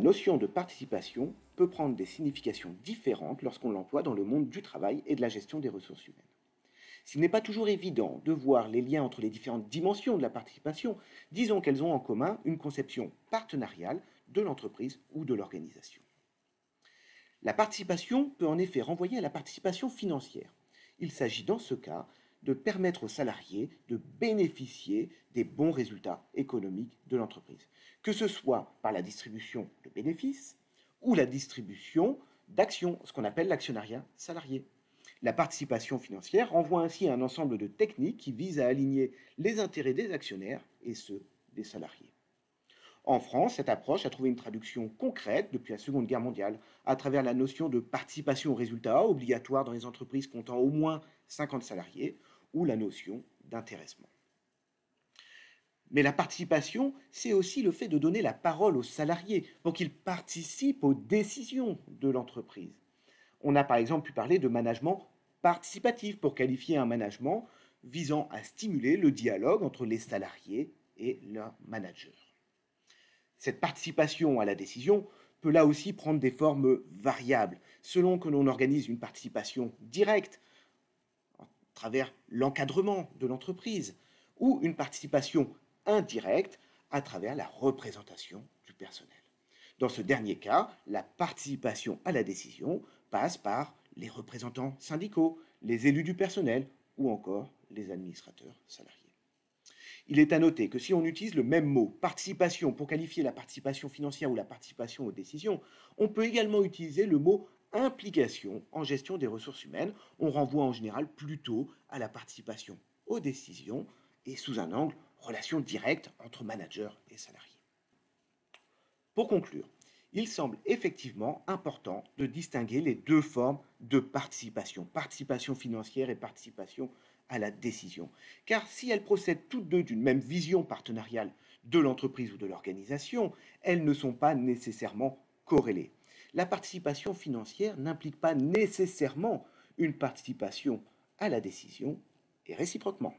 notion de participation peut prendre des significations différentes lorsqu'on l'emploie dans le monde du travail et de la gestion des ressources humaines. S'il n'est pas toujours évident de voir les liens entre les différentes dimensions de la participation, disons qu'elles ont en commun une conception partenariale de l'entreprise ou de l'organisation. La participation peut en effet renvoyer à la participation financière. Il s'agit dans ce cas de permettre aux salariés de bénéficier des bons résultats économiques de l'entreprise, que ce soit par la distribution de bénéfices ou la distribution d'actions, ce qu'on appelle l'actionnariat salarié. La participation financière renvoie ainsi à un ensemble de techniques qui visent à aligner les intérêts des actionnaires et ceux des salariés. En France, cette approche a trouvé une traduction concrète depuis la Seconde Guerre mondiale à travers la notion de participation aux résultats obligatoire dans les entreprises comptant au moins 50 salariés ou la notion d'intéressement. Mais la participation, c'est aussi le fait de donner la parole aux salariés pour qu'ils participent aux décisions de l'entreprise. On a par exemple pu parler de management participatif pour qualifier un management visant à stimuler le dialogue entre les salariés et leurs managers. Cette participation à la décision peut là aussi prendre des formes variables, selon que l'on organise une participation directe travers l'encadrement de l'entreprise ou une participation indirecte à travers la représentation du personnel. Dans ce dernier cas, la participation à la décision passe par les représentants syndicaux, les élus du personnel ou encore les administrateurs salariés. Il est à noter que si on utilise le même mot participation pour qualifier la participation financière ou la participation aux décisions, on peut également utiliser le mot implication en gestion des ressources humaines. On renvoie en général plutôt à la participation aux décisions et sous un angle relation directe entre manager et salarié. Pour conclure, il semble effectivement important de distinguer les deux formes de participation, participation financière et participation à la décision. Car si elles procèdent toutes deux d'une même vision partenariale de l'entreprise ou de l'organisation, elles ne sont pas nécessairement corrélées. La participation financière n'implique pas nécessairement une participation à la décision et réciproquement.